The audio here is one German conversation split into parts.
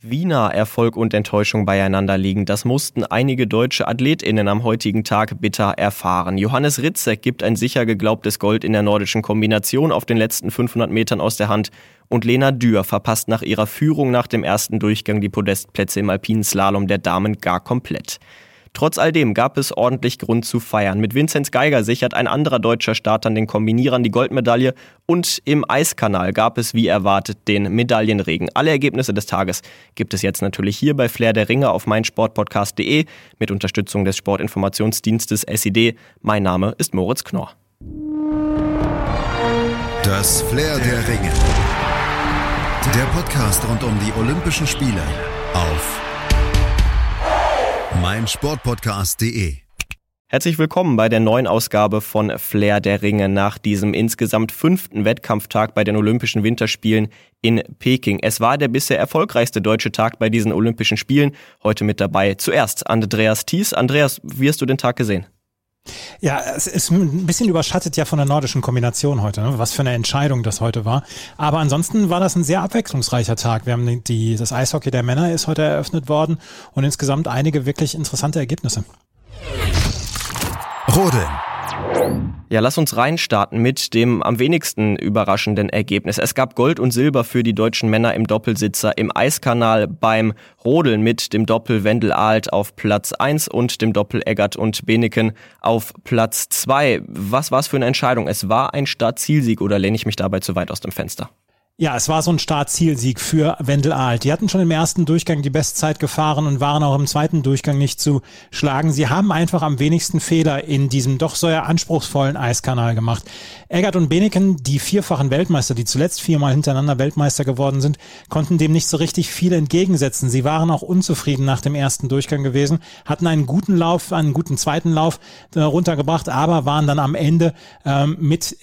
Wie nah Erfolg und Enttäuschung beieinander liegen, das mussten einige deutsche AthletInnen am heutigen Tag bitter erfahren. Johannes Ritzek gibt ein sicher geglaubtes Gold in der nordischen Kombination auf den letzten 500 Metern aus der Hand und Lena Dürr verpasst nach ihrer Führung nach dem ersten Durchgang die Podestplätze im alpinen Slalom der Damen gar komplett. Trotz all dem gab es ordentlich Grund zu feiern. Mit Vinzenz Geiger sichert ein anderer deutscher Starter den Kombinierern die Goldmedaille und im Eiskanal gab es wie erwartet den Medaillenregen. Alle Ergebnisse des Tages gibt es jetzt natürlich hier bei Flair der Ringe auf meinsportpodcast.de mit Unterstützung des Sportinformationsdienstes SID. Mein Name ist Moritz Knorr. Das Flair der Ringe. Der Podcast rund um die Olympischen Spiele auf meinsportpodcast.de. Herzlich willkommen bei der neuen Ausgabe von Flair der Ringe nach diesem insgesamt fünften Wettkampftag bei den Olympischen Winterspielen in Peking. Es war der bisher erfolgreichste deutsche Tag bei diesen Olympischen Spielen. Heute mit dabei zuerst Andreas Thies. Andreas, wie hast du den Tag gesehen? Ja, es ist ein bisschen überschattet ja von der nordischen Kombination heute, ne? was für eine Entscheidung das heute war. Aber ansonsten war das ein sehr abwechslungsreicher Tag. Wir haben die, das Eishockey der Männer ist heute eröffnet worden und insgesamt einige wirklich interessante Ergebnisse. Rodeln ja, lass uns reinstarten mit dem am wenigsten überraschenden Ergebnis. Es gab Gold und Silber für die deutschen Männer im Doppelsitzer im Eiskanal beim Rodeln mit dem Doppel Wendel Alt auf Platz 1 und dem Doppel Eggert und Beneken auf Platz 2. Was war es für eine Entscheidung? Es war ein Start-Zielsieg oder lehne ich mich dabei zu weit aus dem Fenster? Ja, es war so ein Start-Zielsieg für Wendel Alt. Die hatten schon im ersten Durchgang die Bestzeit gefahren und waren auch im zweiten Durchgang nicht zu schlagen. Sie haben einfach am wenigsten Fehler in diesem doch sehr anspruchsvollen Eiskanal gemacht. Eggert und Beneken, die vierfachen Weltmeister, die zuletzt viermal hintereinander Weltmeister geworden sind, konnten dem nicht so richtig viel entgegensetzen. Sie waren auch unzufrieden nach dem ersten Durchgang gewesen, hatten einen guten Lauf, einen guten zweiten Lauf äh, runtergebracht, aber waren dann am Ende ähm, mit,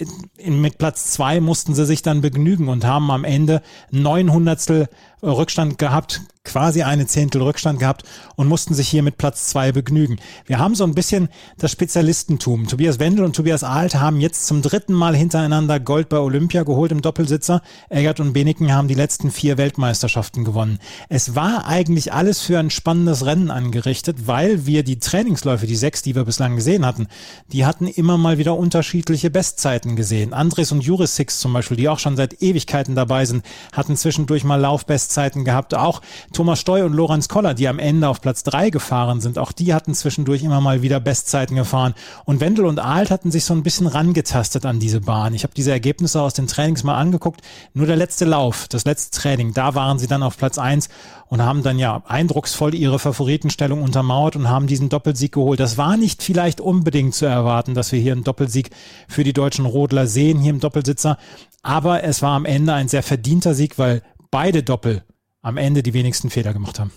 mit Platz zwei mussten sie sich dann begnügen und haben haben am Ende neun Hundertstel Rückstand gehabt, quasi eine Zehntel Rückstand gehabt und mussten sich hier mit Platz zwei begnügen. Wir haben so ein bisschen das Spezialistentum. Tobias Wendel und Tobias Alt haben jetzt zum dritten Mal hintereinander Gold bei Olympia geholt im Doppelsitzer. Eggert und Beneken haben die letzten vier Weltmeisterschaften gewonnen. Es war eigentlich alles für ein spannendes Rennen angerichtet, weil wir die Trainingsläufe, die sechs, die wir bislang gesehen hatten, die hatten immer mal wieder unterschiedliche Bestzeiten gesehen. Andres und Juris Six zum Beispiel, die auch schon seit Ewigkeiten dabei sind, hatten zwischendurch mal Laufbestzeiten Bestzeiten gehabt. Auch Thomas Steu und Lorenz Koller, die am Ende auf Platz drei gefahren sind, auch die hatten zwischendurch immer mal wieder Bestzeiten gefahren. Und Wendel und Alt hatten sich so ein bisschen rangetastet an diese Bahn. Ich habe diese Ergebnisse aus den Trainings mal angeguckt. Nur der letzte Lauf, das letzte Training, da waren sie dann auf Platz eins und haben dann ja eindrucksvoll ihre Favoritenstellung untermauert und haben diesen Doppelsieg geholt. Das war nicht vielleicht unbedingt zu erwarten, dass wir hier einen Doppelsieg für die deutschen Rodler sehen, hier im Doppelsitzer. Aber es war am Ende ein sehr verdienter Sieg, weil beide Doppel am Ende die wenigsten Fehler gemacht haben.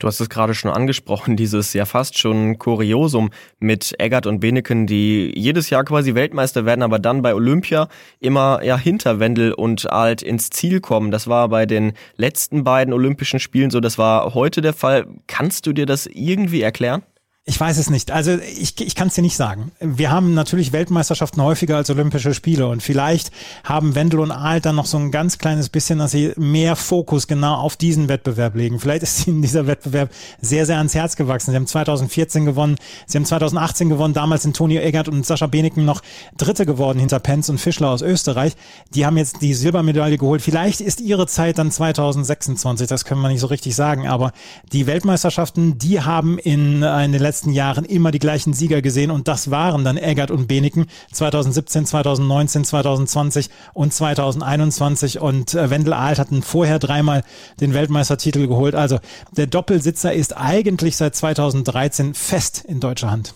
Du hast es gerade schon angesprochen, dieses ja fast schon Kuriosum mit Eggert und Beneken, die jedes Jahr quasi Weltmeister werden, aber dann bei Olympia immer ja hinter Wendel und Alt ins Ziel kommen. Das war bei den letzten beiden Olympischen Spielen so, das war heute der Fall. Kannst du dir das irgendwie erklären? Ich weiß es nicht. Also ich, ich kann es dir nicht sagen. Wir haben natürlich Weltmeisterschaften häufiger als Olympische Spiele und vielleicht haben Wendel und Alt dann noch so ein ganz kleines bisschen, dass sie mehr Fokus genau auf diesen Wettbewerb legen. Vielleicht ist ihnen dieser Wettbewerb sehr, sehr ans Herz gewachsen. Sie haben 2014 gewonnen, sie haben 2018 gewonnen, damals sind Toni Eggert und Sascha Beneken noch Dritte geworden hinter Penz und Fischler aus Österreich. Die haben jetzt die Silbermedaille geholt. Vielleicht ist ihre Zeit dann 2026, das können wir nicht so richtig sagen, aber die Weltmeisterschaften, die haben in, in den letzten letzten Jahren immer die gleichen Sieger gesehen und das waren dann Eggert und Beneken 2017, 2019, 2020 und 2021 und äh, Wendel Alt hatten vorher dreimal den Weltmeistertitel geholt. Also der Doppelsitzer ist eigentlich seit 2013 fest in deutscher Hand.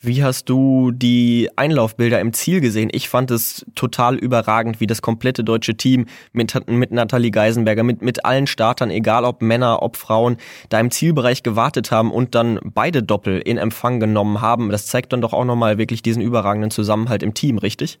Wie hast du die Einlaufbilder im Ziel gesehen? Ich fand es total überragend, wie das komplette deutsche Team mit, mit Nathalie Geisenberger, mit, mit allen Startern, egal ob Männer, ob Frauen, da im Zielbereich gewartet haben und dann beide Doppel in Empfang genommen haben. Das zeigt dann doch auch nochmal wirklich diesen überragenden Zusammenhalt im Team, richtig?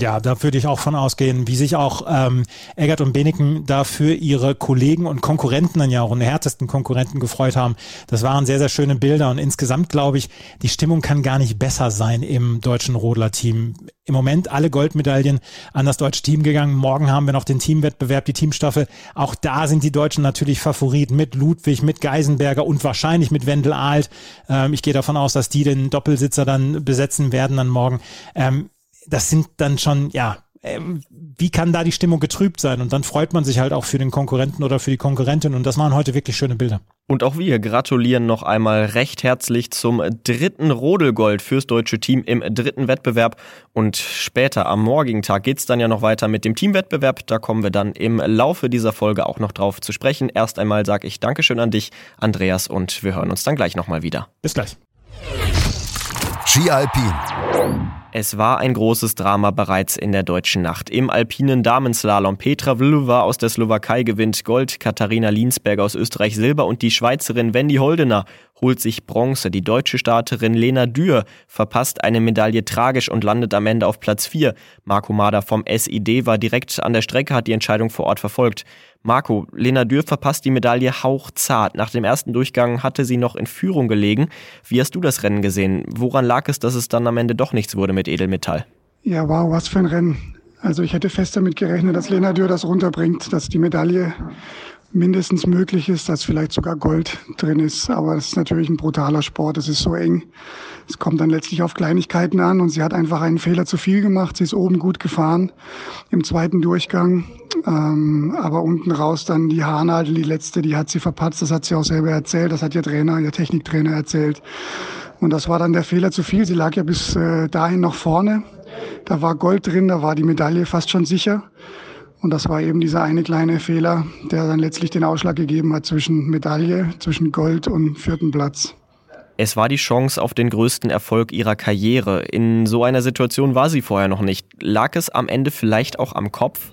Ja, da würde ich auch von ausgehen, wie sich auch ähm, Eggert und Beneken dafür ihre Kollegen und Konkurrenten dann ja auch und härtesten Konkurrenten gefreut haben. Das waren sehr, sehr schöne Bilder und insgesamt glaube ich, die Stimmung kann gar nicht besser sein im deutschen Rodler-Team. Im Moment alle Goldmedaillen an das deutsche Team gegangen. Morgen haben wir noch den Teamwettbewerb, die Teamstaffel. Auch da sind die Deutschen natürlich Favorit mit Ludwig, mit Geisenberger und wahrscheinlich mit Wendel Alt. Ähm, ich gehe davon aus, dass die den Doppelsitzer dann besetzen werden dann morgen. Ähm, das sind dann schon, ja, ähm, wie kann da die Stimmung getrübt sein? Und dann freut man sich halt auch für den Konkurrenten oder für die Konkurrentin. Und das waren heute wirklich schöne Bilder. Und auch wir gratulieren noch einmal recht herzlich zum dritten Rodelgold fürs deutsche Team im dritten Wettbewerb. Und später am morgigen Tag geht's dann ja noch weiter mit dem Teamwettbewerb. Da kommen wir dann im Laufe dieser Folge auch noch drauf zu sprechen. Erst einmal sage ich Dankeschön an dich, Andreas, und wir hören uns dann gleich nochmal wieder. Bis gleich. Ski Alpin. Es war ein großes Drama bereits in der deutschen Nacht. Im alpinen Damenslalom Petra Vlhova aus der Slowakei gewinnt Gold, Katharina Linsberg aus Österreich Silber und die Schweizerin Wendy Holdener holt sich Bronze. Die deutsche Starterin Lena Dürr verpasst eine Medaille tragisch und landet am Ende auf Platz 4. Marco Mader vom SID war direkt an der Strecke, hat die Entscheidung vor Ort verfolgt. Marco, Lena Dürr verpasst die Medaille hauchzart. Nach dem ersten Durchgang hatte sie noch in Führung gelegen. Wie hast du das Rennen gesehen? Woran lag es, dass es dann am Ende doch nichts wurde mit Edelmetall? Ja, wow, was für ein Rennen. Also ich hätte fest damit gerechnet, dass Lena Dürr das runterbringt, dass die Medaille mindestens möglich ist, dass vielleicht sogar Gold drin ist. Aber es ist natürlich ein brutaler Sport. Es ist so eng. Es kommt dann letztlich auf Kleinigkeiten an und sie hat einfach einen Fehler zu viel gemacht. Sie ist oben gut gefahren im zweiten Durchgang. Ähm, aber unten raus dann die Haarnadel, die letzte, die hat sie verpatzt. Das hat sie auch selber erzählt. Das hat ihr Trainer, ihr Techniktrainer erzählt. Und das war dann der Fehler zu viel. Sie lag ja bis äh, dahin noch vorne. Da war Gold drin, da war die Medaille fast schon sicher. Und das war eben dieser eine kleine Fehler, der dann letztlich den Ausschlag gegeben hat zwischen Medaille, zwischen Gold und vierten Platz. Es war die Chance auf den größten Erfolg ihrer Karriere. In so einer Situation war sie vorher noch nicht. Lag es am Ende vielleicht auch am Kopf?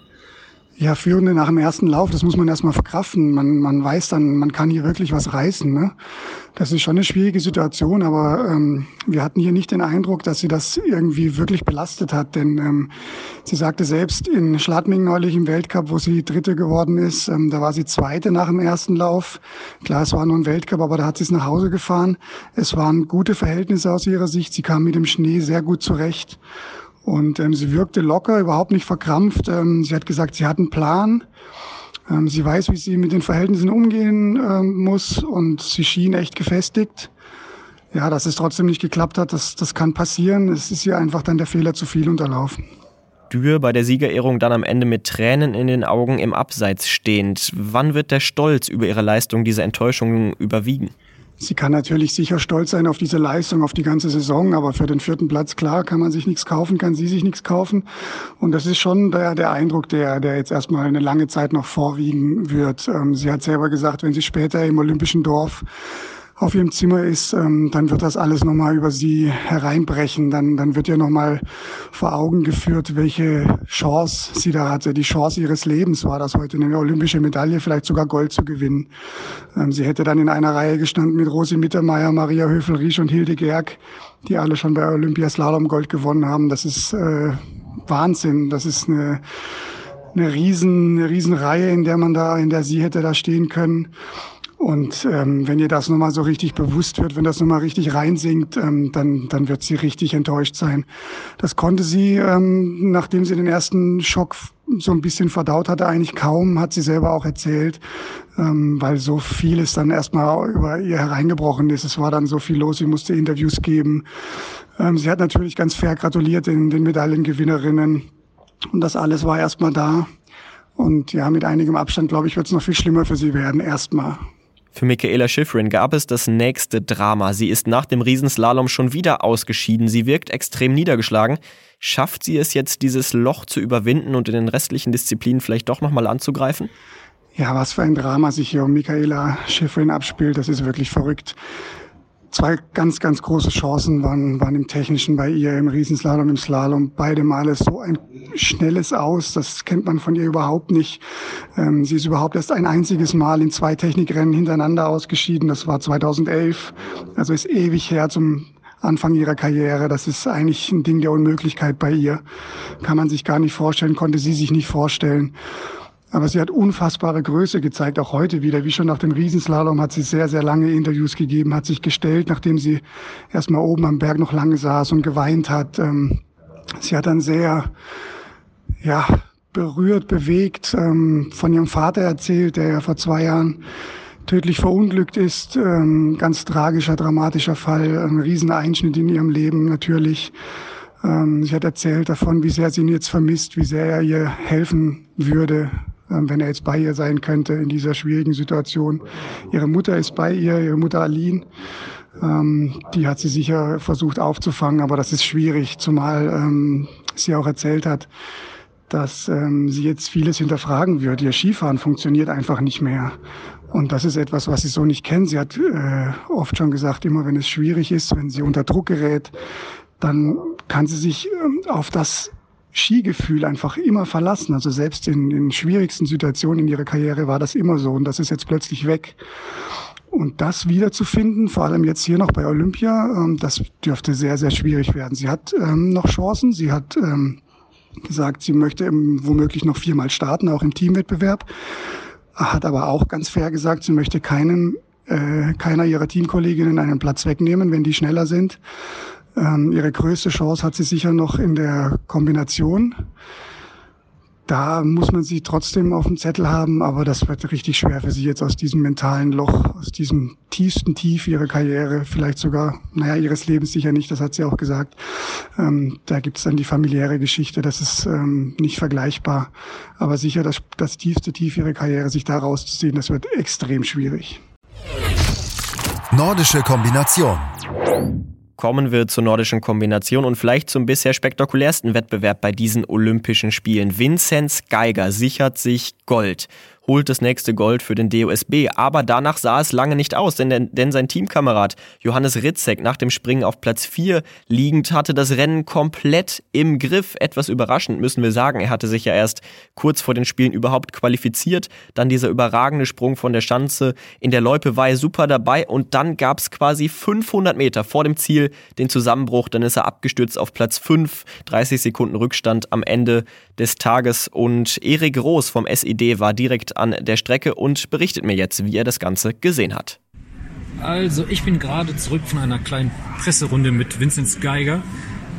Ja, Führende nach dem ersten Lauf, das muss man erstmal verkraften. Man, man weiß dann, man kann hier wirklich was reißen. Ne? Das ist schon eine schwierige Situation, aber ähm, wir hatten hier nicht den Eindruck, dass sie das irgendwie wirklich belastet hat. Denn ähm, sie sagte selbst in Schladming neulich im Weltcup, wo sie Dritte geworden ist, ähm, da war sie Zweite nach dem ersten Lauf. Klar, es war nur ein Weltcup, aber da hat sie es nach Hause gefahren. Es waren gute Verhältnisse aus ihrer Sicht. Sie kam mit dem Schnee sehr gut zurecht. Und ähm, sie wirkte locker, überhaupt nicht verkrampft. Ähm, sie hat gesagt, sie hat einen Plan. Ähm, sie weiß, wie sie mit den Verhältnissen umgehen ähm, muss und sie schien echt gefestigt. Ja, dass es trotzdem nicht geklappt hat, das, das kann passieren. Es ist ihr einfach dann der Fehler zu viel unterlaufen. Dürr bei der Siegerehrung dann am Ende mit Tränen in den Augen im Abseits stehend. Wann wird der Stolz über ihre Leistung diese Enttäuschung überwiegen? Sie kann natürlich sicher stolz sein auf diese Leistung, auf die ganze Saison, aber für den vierten Platz, klar, kann man sich nichts kaufen, kann sie sich nichts kaufen. Und das ist schon der, der Eindruck, der, der jetzt erstmal eine lange Zeit noch vorwiegen wird. Ähm, sie hat selber gesagt, wenn sie später im Olympischen Dorf auf ihrem Zimmer ist, ähm, dann wird das alles nochmal über sie hereinbrechen. Dann, dann wird ihr nochmal vor Augen geführt, welche Chance sie da hatte. Die Chance ihres Lebens war das heute, eine olympische Medaille, vielleicht sogar Gold zu gewinnen. Ähm, sie hätte dann in einer Reihe gestanden mit Rosi Mittermeier, Maria Höfel-Riesch und Hilde Gerg, die alle schon bei Olympia Slalom Gold gewonnen haben. Das ist äh, Wahnsinn. Das ist eine eine riesen, eine riesen Reihe, in der man da, in der sie hätte da stehen können. Und ähm, wenn ihr das nochmal so richtig bewusst wird, wenn das nochmal richtig reinsinkt, ähm, dann, dann wird sie richtig enttäuscht sein. Das konnte sie, ähm, nachdem sie den ersten Schock so ein bisschen verdaut hatte, eigentlich kaum, hat sie selber auch erzählt, ähm, weil so vieles dann erstmal über ihr hereingebrochen ist. Es war dann so viel los, sie musste Interviews geben. Ähm, sie hat natürlich ganz fair gratuliert den, den Medaillengewinnerinnen. Und das alles war erstmal da. Und ja, mit einigem Abstand, glaube ich, wird es noch viel schlimmer für sie werden, erstmal. Für Michaela Schifrin gab es das nächste Drama. Sie ist nach dem Riesenslalom schon wieder ausgeschieden. Sie wirkt extrem niedergeschlagen. Schafft sie es jetzt, dieses Loch zu überwinden und in den restlichen Disziplinen vielleicht doch nochmal anzugreifen? Ja, was für ein Drama sich hier um Michaela Schifrin abspielt, das ist wirklich verrückt zwei ganz, ganz große Chancen waren, waren im Technischen bei ihr, im Riesenslalom, im Slalom. Beide Male so ein schnelles Aus, das kennt man von ihr überhaupt nicht. Ähm, sie ist überhaupt erst ein einziges Mal in zwei Technikrennen hintereinander ausgeschieden. Das war 2011, also ist ewig her zum Anfang ihrer Karriere. Das ist eigentlich ein Ding der Unmöglichkeit bei ihr. Kann man sich gar nicht vorstellen, konnte sie sich nicht vorstellen. Aber sie hat unfassbare Größe gezeigt, auch heute wieder. Wie schon nach dem Riesenslalom hat sie sehr, sehr lange Interviews gegeben, hat sich gestellt, nachdem sie erstmal oben am Berg noch lange saß und geweint hat. Ähm, sie hat dann sehr, ja, berührt, bewegt ähm, von ihrem Vater erzählt, der ja vor zwei Jahren tödlich verunglückt ist. Ähm, ganz tragischer, dramatischer Fall, ein Rieseneinschnitt in ihrem Leben natürlich. Sie hat erzählt davon, wie sehr sie ihn jetzt vermisst, wie sehr er ihr helfen würde, wenn er jetzt bei ihr sein könnte in dieser schwierigen Situation. Ihre Mutter ist bei ihr, ihre Mutter Aline. Ähm, die hat sie sicher versucht aufzufangen, aber das ist schwierig, zumal ähm, sie auch erzählt hat, dass ähm, sie jetzt vieles hinterfragen wird. Ihr Skifahren funktioniert einfach nicht mehr. Und das ist etwas, was sie so nicht kennt. Sie hat äh, oft schon gesagt, immer wenn es schwierig ist, wenn sie unter Druck gerät, dann kann sie sich ähm, auf das Skigefühl einfach immer verlassen. Also selbst in den schwierigsten Situationen in ihrer Karriere war das immer so und das ist jetzt plötzlich weg. Und das wiederzufinden, vor allem jetzt hier noch bei Olympia, ähm, das dürfte sehr, sehr schwierig werden. Sie hat ähm, noch Chancen. Sie hat ähm, gesagt, sie möchte womöglich noch viermal starten, auch im Teamwettbewerb hat aber auch ganz fair gesagt, sie möchte keinem, äh, keiner ihrer Teamkolleginnen einen Platz wegnehmen, wenn die schneller sind. Ähm, ihre größte Chance hat sie sicher noch in der Kombination da muss man sie trotzdem auf dem Zettel haben, aber das wird richtig schwer für sie jetzt aus diesem mentalen Loch, aus diesem tiefsten Tief ihrer Karriere, vielleicht sogar, naja, ihres Lebens sicher nicht, das hat sie auch gesagt. Ähm, da gibt es dann die familiäre Geschichte, das ist ähm, nicht vergleichbar, aber sicher das, das tiefste Tief ihrer Karriere, sich da rauszuziehen, das wird extrem schwierig. Nordische Kombination kommen wir zur nordischen Kombination und vielleicht zum bisher spektakulärsten Wettbewerb bei diesen Olympischen Spielen. Vinzenz Geiger sichert sich Gold holt das nächste Gold für den DOSB. Aber danach sah es lange nicht aus, denn, denn sein Teamkamerad Johannes Ritzek nach dem Springen auf Platz 4 liegend hatte das Rennen komplett im Griff. Etwas überraschend müssen wir sagen. Er hatte sich ja erst kurz vor den Spielen überhaupt qualifiziert. Dann dieser überragende Sprung von der Schanze in der Loipe war er super dabei und dann gab es quasi 500 Meter vor dem Ziel den Zusammenbruch. Dann ist er abgestürzt auf Platz 5, 30 Sekunden Rückstand am Ende des Tages und Erik Groß vom SED war direkt an der Strecke und berichtet mir jetzt, wie er das Ganze gesehen hat. Also, ich bin gerade zurück von einer kleinen Presserunde mit Vincent Geiger,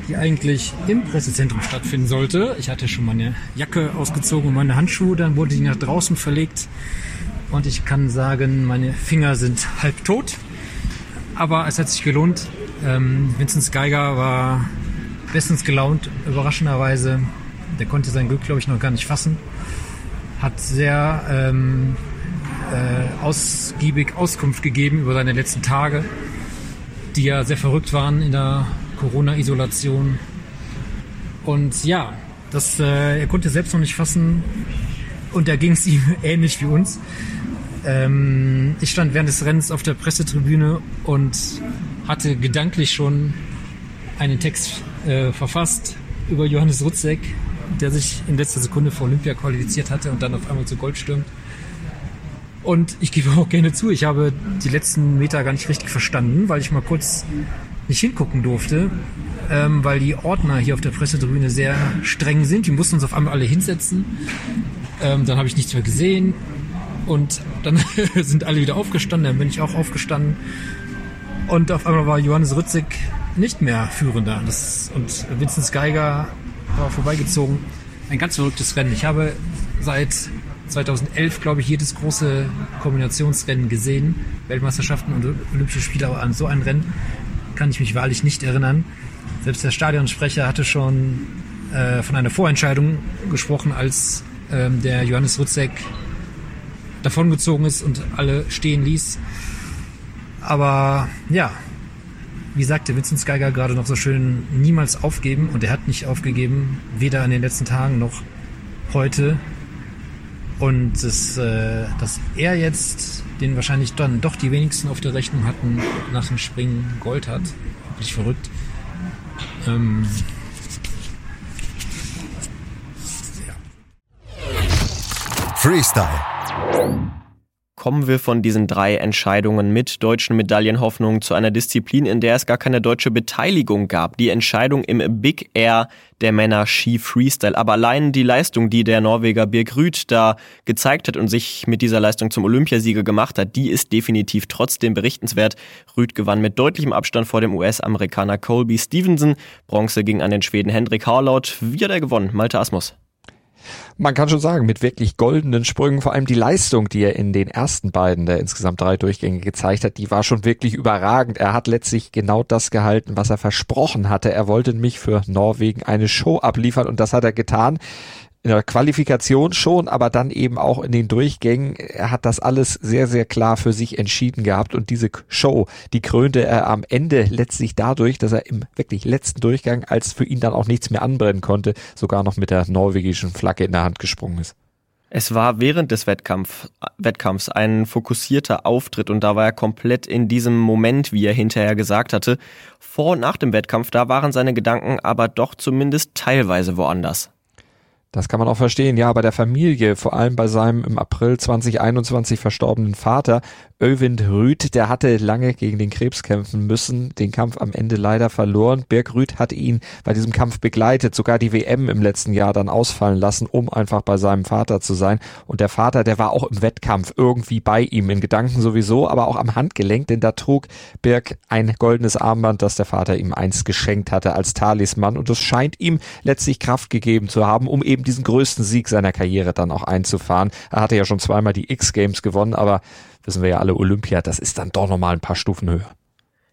die eigentlich im Pressezentrum stattfinden sollte. Ich hatte schon meine Jacke ausgezogen und meine Handschuhe, dann wurde die nach draußen verlegt. Und ich kann sagen, meine Finger sind halb tot. Aber es hat sich gelohnt. Ähm, Vincent Geiger war bestens gelaunt, überraschenderweise. Der konnte sein Glück, glaube ich, noch gar nicht fassen hat sehr ähm, äh, ausgiebig Auskunft gegeben über seine letzten Tage, die ja sehr verrückt waren in der Corona-Isolation. Und ja, das, äh, er konnte selbst noch nicht fassen und da ging es ihm ähnlich wie uns. Ähm, ich stand während des Rennens auf der Pressetribüne und hatte gedanklich schon einen Text äh, verfasst über Johannes Rutzek, der sich in letzter Sekunde vor Olympia qualifiziert hatte und dann auf einmal zu Gold stürmt. Und ich gebe auch gerne zu, ich habe die letzten Meter gar nicht richtig verstanden, weil ich mal kurz nicht hingucken durfte, ähm, weil die Ordner hier auf der Pressetribüne sehr streng sind. Die mussten uns auf einmal alle hinsetzen. Ähm, dann habe ich nichts mehr gesehen und dann sind alle wieder aufgestanden, dann bin ich auch aufgestanden. Und auf einmal war Johannes Rützig nicht mehr Führender. Das, und Vincent Geiger war vorbeigezogen. Ein ganz verrücktes Rennen. Ich habe seit 2011, glaube ich, jedes große Kombinationsrennen gesehen. Weltmeisterschaften und Olympische Spiele, aber an so ein Rennen kann ich mich wahrlich nicht erinnern. Selbst der Stadionsprecher hatte schon äh, von einer Vorentscheidung gesprochen, als ähm, der Johannes Rutzek davongezogen ist und alle stehen ließ. Aber ja, wie sagte Vincent Geiger gerade noch so schön, niemals aufgeben. Und er hat nicht aufgegeben, weder in den letzten Tagen noch heute. Und das, äh, dass er jetzt, den wahrscheinlich dann doch die wenigsten auf der Rechnung hatten, nach dem Springen Gold hat, wirklich verrückt. Ähm, Freestyle kommen wir von diesen drei Entscheidungen mit deutschen Medaillenhoffnungen zu einer Disziplin, in der es gar keine deutsche Beteiligung gab. Die Entscheidung im Big Air der Männer Ski Freestyle. Aber allein die Leistung, die der Norweger Birk Rüth da gezeigt hat und sich mit dieser Leistung zum Olympiasieger gemacht hat, die ist definitiv trotzdem berichtenswert. Rüth gewann mit deutlichem Abstand vor dem US-Amerikaner Colby Stevenson. Bronze ging an den Schweden Hendrik Harlaut. Wie hat er gewonnen? Malte Asmus. Man kann schon sagen, mit wirklich goldenen Sprüngen, vor allem die Leistung, die er in den ersten beiden der insgesamt drei Durchgänge gezeigt hat, die war schon wirklich überragend. Er hat letztlich genau das gehalten, was er versprochen hatte. Er wollte mich für Norwegen eine Show abliefern und das hat er getan in der Qualifikation schon, aber dann eben auch in den Durchgängen. Er hat das alles sehr, sehr klar für sich entschieden gehabt und diese Show, die krönte er am Ende letztlich dadurch, dass er im wirklich letzten Durchgang, als für ihn dann auch nichts mehr anbrennen konnte, sogar noch mit der norwegischen Flagge in der Hand gesprungen ist. Es war während des Wettkampf, Wettkampfs ein fokussierter Auftritt und da war er komplett in diesem Moment, wie er hinterher gesagt hatte. Vor und nach dem Wettkampf, da waren seine Gedanken aber doch zumindest teilweise woanders. Das kann man auch verstehen. Ja, bei der Familie, vor allem bei seinem im April 2021 verstorbenen Vater, Övind Rüth, der hatte lange gegen den Krebs kämpfen müssen, den Kampf am Ende leider verloren. Birk Rüth hat ihn bei diesem Kampf begleitet, sogar die WM im letzten Jahr dann ausfallen lassen, um einfach bei seinem Vater zu sein. Und der Vater, der war auch im Wettkampf irgendwie bei ihm, in Gedanken sowieso, aber auch am Handgelenk, denn da trug Birk ein goldenes Armband, das der Vater ihm einst geschenkt hatte als Talisman. Und es scheint ihm letztlich Kraft gegeben zu haben, um eben diesen größten Sieg seiner Karriere dann auch einzufahren. Er hatte ja schon zweimal die X-Games gewonnen, aber wissen wir ja alle, Olympia, das ist dann doch nochmal ein paar Stufen höher.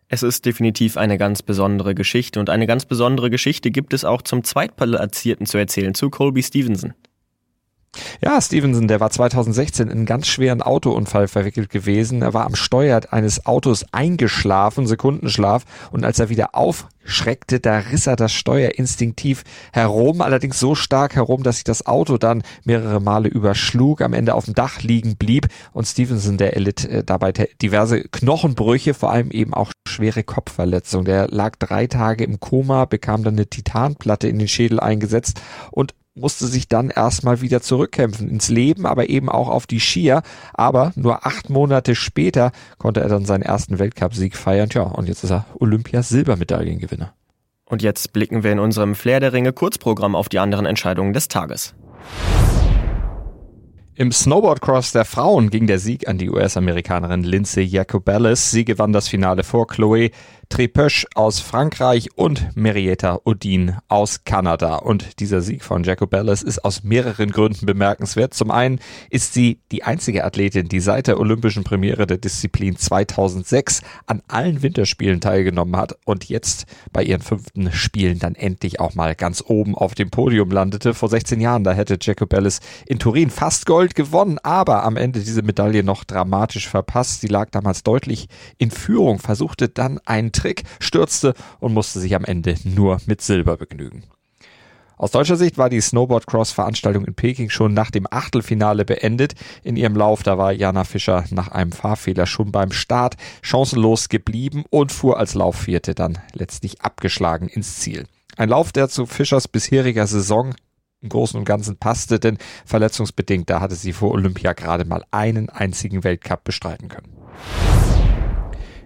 Es ist definitiv eine ganz besondere Geschichte und eine ganz besondere Geschichte gibt es auch zum Zweitplatzierten zu erzählen, zu Colby Stevenson. Ja, Stevenson, der war 2016 in einen ganz schweren Autounfall verwickelt gewesen. Er war am Steuer eines Autos eingeschlafen, Sekundenschlaf, und als er wieder aufschreckte, da riss er das Steuer instinktiv herum, allerdings so stark herum, dass sich das Auto dann mehrere Male überschlug, am Ende auf dem Dach liegen blieb und Stevenson, der erlitt äh, dabei diverse Knochenbrüche, vor allem eben auch schwere Kopfverletzungen. Der lag drei Tage im Koma, bekam dann eine Titanplatte in den Schädel eingesetzt und musste sich dann erstmal wieder zurückkämpfen ins Leben, aber eben auch auf die Skier. Aber nur acht Monate später konnte er dann seinen ersten Weltcupsieg feiern. Tja, und jetzt ist er Olympia-Silbermedaillengewinner. Und jetzt blicken wir in unserem Flair der Ringe Kurzprogramm auf die anderen Entscheidungen des Tages. Im Snowboardcross der Frauen ging der Sieg an die US-Amerikanerin Lindsay Jacobellis. Sie gewann das Finale vor Chloe Trepösch aus Frankreich und Marietta Odin aus Kanada. Und dieser Sieg von Jacobellis ist aus mehreren Gründen bemerkenswert. Zum einen ist sie die einzige Athletin, die seit der olympischen Premiere der Disziplin 2006 an allen Winterspielen teilgenommen hat und jetzt bei ihren fünften Spielen dann endlich auch mal ganz oben auf dem Podium landete. Vor 16 Jahren, da hätte Jacobellis in Turin fast Gold gewonnen, aber am Ende diese Medaille noch dramatisch verpasst. Sie lag damals deutlich in Führung, versuchte dann einen Trick, stürzte und musste sich am Ende nur mit Silber begnügen. Aus deutscher Sicht war die Snowboard-Cross-Veranstaltung in Peking schon nach dem Achtelfinale beendet. In ihrem Lauf, da war Jana Fischer nach einem Fahrfehler schon beim Start chancenlos geblieben und fuhr als Laufvierte dann letztlich abgeschlagen ins Ziel. Ein Lauf, der zu Fischers bisheriger Saison im Großen und Ganzen passte, denn verletzungsbedingt, da hatte sie vor Olympia gerade mal einen einzigen Weltcup bestreiten können.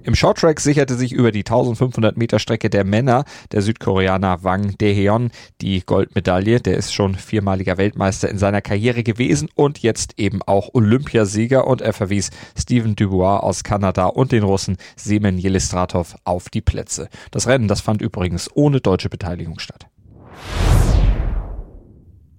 Im Shorttrack sicherte sich über die 1500 Meter Strecke der Männer der Südkoreaner Wang Daeheon die Goldmedaille. Der ist schon viermaliger Weltmeister in seiner Karriere gewesen und jetzt eben auch Olympiasieger und er verwies Steven Dubois aus Kanada und den Russen Semen Jelistratov auf die Plätze. Das Rennen, das fand übrigens ohne deutsche Beteiligung statt.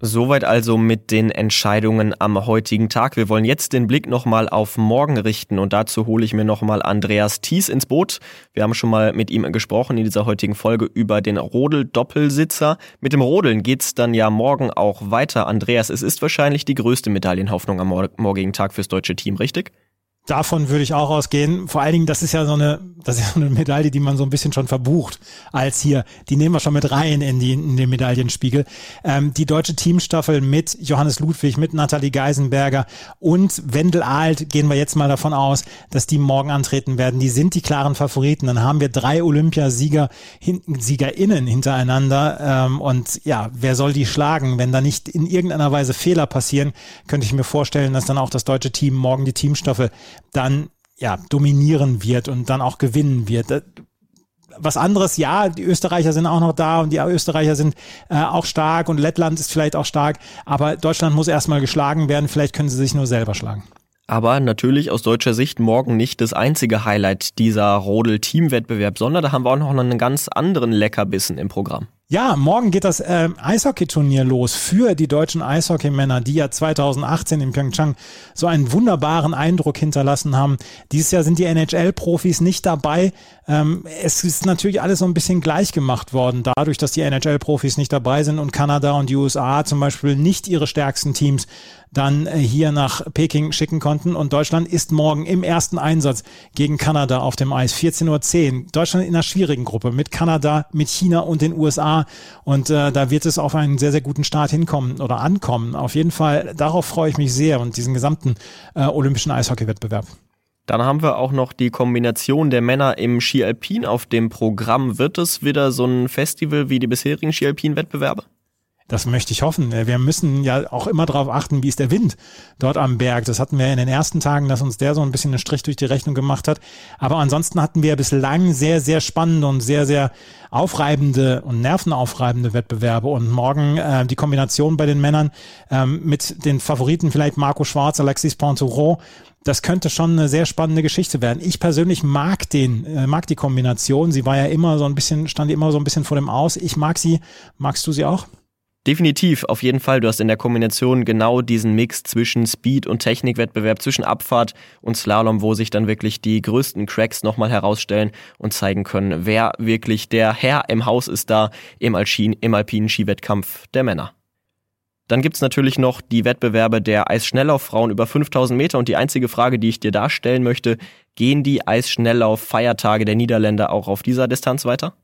Soweit also mit den Entscheidungen am heutigen Tag. Wir wollen jetzt den Blick nochmal auf morgen richten und dazu hole ich mir nochmal Andreas Thies ins Boot. Wir haben schon mal mit ihm gesprochen in dieser heutigen Folge über den Rodel-Doppelsitzer. Mit dem Rodeln geht's dann ja morgen auch weiter. Andreas, es ist wahrscheinlich die größte Medaillenhoffnung am morgigen Tag fürs deutsche Team, richtig? Davon würde ich auch ausgehen. Vor allen Dingen, das ist ja so eine, das ist ja eine Medaille, die man so ein bisschen schon verbucht als hier. Die nehmen wir schon mit rein in, die, in den Medaillenspiegel. Ähm, die deutsche Teamstaffel mit Johannes Ludwig, mit Nathalie Geisenberger und Wendel Alt gehen wir jetzt mal davon aus, dass die morgen antreten werden. Die sind die klaren Favoriten. Dann haben wir drei Olympiasieger, hin, SiegerInnen hintereinander. Ähm, und ja, wer soll die schlagen? Wenn da nicht in irgendeiner Weise Fehler passieren, könnte ich mir vorstellen, dass dann auch das deutsche Team morgen die Teamstaffel dann ja dominieren wird und dann auch gewinnen wird. Was anderes, ja, die Österreicher sind auch noch da und die Österreicher sind äh, auch stark und Lettland ist vielleicht auch stark, aber Deutschland muss erstmal geschlagen werden, vielleicht können sie sich nur selber schlagen. Aber natürlich aus deutscher Sicht morgen nicht das einzige Highlight dieser Rodel-Teamwettbewerb, sondern da haben wir auch noch einen ganz anderen Leckerbissen im Programm. Ja, morgen geht das äh, Eishockeyturnier los für die deutschen Eishockeymänner, die ja 2018 in Pyeongchang so einen wunderbaren Eindruck hinterlassen haben. Dieses Jahr sind die NHL-Profis nicht dabei. Ähm, es ist natürlich alles so ein bisschen gleich gemacht worden, dadurch, dass die NHL-Profis nicht dabei sind und Kanada und die USA zum Beispiel nicht ihre stärksten Teams dann äh, hier nach Peking schicken konnten. Und Deutschland ist morgen im ersten Einsatz gegen Kanada auf dem Eis. 14.10 Uhr. Deutschland in einer schwierigen Gruppe mit Kanada, mit China und den USA. Und äh, da wird es auf einen sehr, sehr guten Start hinkommen oder ankommen. Auf jeden Fall, darauf freue ich mich sehr und diesen gesamten äh, olympischen Eishockeywettbewerb. Dann haben wir auch noch die Kombination der Männer im Ski Alpin auf dem Programm. Wird es wieder so ein Festival wie die bisherigen Ski Alpin Wettbewerbe? Das möchte ich hoffen. Wir müssen ja auch immer darauf achten, wie ist der Wind dort am Berg. Das hatten wir in den ersten Tagen, dass uns der so ein bisschen einen Strich durch die Rechnung gemacht hat. Aber ansonsten hatten wir bislang sehr, sehr spannende und sehr, sehr aufreibende und nervenaufreibende Wettbewerbe. Und morgen äh, die Kombination bei den Männern ähm, mit den Favoriten vielleicht Marco Schwarz, Alexis Pontouron. Das könnte schon eine sehr spannende Geschichte werden. Ich persönlich mag den, äh, mag die Kombination. Sie war ja immer so ein bisschen, stand immer so ein bisschen vor dem Aus. Ich mag sie. Magst du sie auch? Definitiv, auf jeden Fall. Du hast in der Kombination genau diesen Mix zwischen Speed- und Technikwettbewerb, zwischen Abfahrt und Slalom, wo sich dann wirklich die größten Cracks nochmal herausstellen und zeigen können, wer wirklich der Herr im Haus ist da im, Alpin, im alpinen Skiwettkampf der Männer. Dann gibt's natürlich noch die Wettbewerbe der Eisschnelllauffrauen über 5000 Meter und die einzige Frage, die ich dir da stellen möchte, gehen die Eisschnelllauf-Feiertage der Niederländer auch auf dieser Distanz weiter?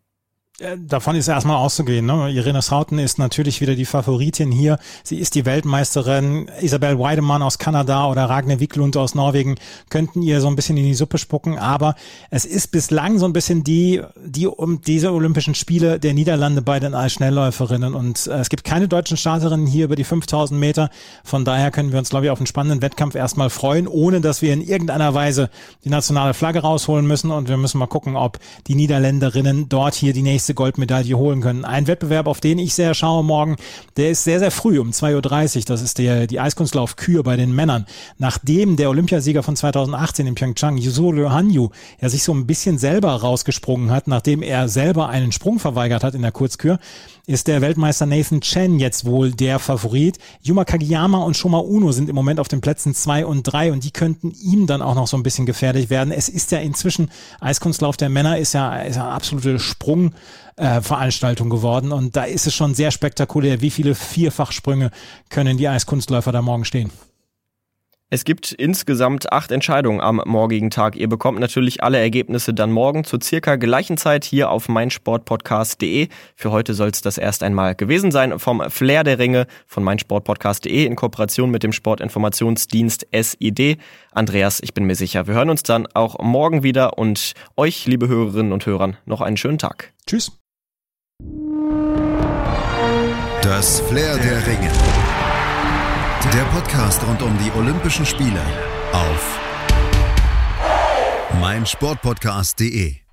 Äh, davon ist erstmal auszugehen. Ne? Irene Schouten ist natürlich wieder die Favoritin hier. Sie ist die Weltmeisterin. Isabel Weidemann aus Kanada oder Ragne Wiklund aus Norwegen könnten ihr so ein bisschen in die Suppe spucken. Aber es ist bislang so ein bisschen die, die um diese Olympischen Spiele der Niederlande bei den Schnellläuferinnen. Und äh, es gibt keine deutschen Starterinnen hier über die 5000 Meter. Von daher können wir uns, glaube ich, auf einen spannenden Wettkampf erstmal freuen, ohne dass wir in irgendeiner Weise die nationale Flagge rausholen müssen. Und wir müssen mal gucken, ob die Niederländerinnen dort hier die nächste nächste Goldmedaille holen können. Ein Wettbewerb, auf den ich sehr schaue morgen, der ist sehr, sehr früh um 2.30 Uhr. Das ist der, die Eiskunstlauf-Kür bei den Männern. Nachdem der Olympiasieger von 2018 in Pyeongchang, Yusuru Hanyu, ja sich so ein bisschen selber rausgesprungen hat, nachdem er selber einen Sprung verweigert hat in der Kurzkür, ist der Weltmeister Nathan Chen jetzt wohl der Favorit. Yuma Kagiyama und Shoma Uno sind im Moment auf den Plätzen zwei und drei und die könnten ihm dann auch noch so ein bisschen gefährlich werden. Es ist ja inzwischen, Eiskunstlauf der Männer ist ja, ist ja eine absolute Sprungveranstaltung äh, geworden und da ist es schon sehr spektakulär, wie viele Vierfachsprünge können die Eiskunstläufer da morgen stehen. Es gibt insgesamt acht Entscheidungen am morgigen Tag. Ihr bekommt natürlich alle Ergebnisse dann morgen zur circa gleichen Zeit hier auf meinsportpodcast.de. Für heute soll es das erst einmal gewesen sein vom Flair der Ringe von meinsportpodcast.de in Kooperation mit dem Sportinformationsdienst SID. Andreas, ich bin mir sicher, wir hören uns dann auch morgen wieder und euch, liebe Hörerinnen und Hörern, noch einen schönen Tag. Tschüss. Das Flair der Ringe. Der Podcast rund um die Olympischen Spiele auf meinsportpodcast.de